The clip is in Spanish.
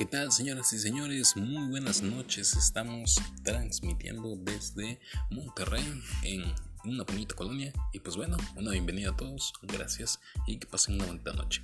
¿Qué tal, señoras y señores? Muy buenas noches. Estamos transmitiendo desde Monterrey en una bonita colonia. Y pues bueno, una bienvenida a todos. Gracias y que pasen una bonita noche.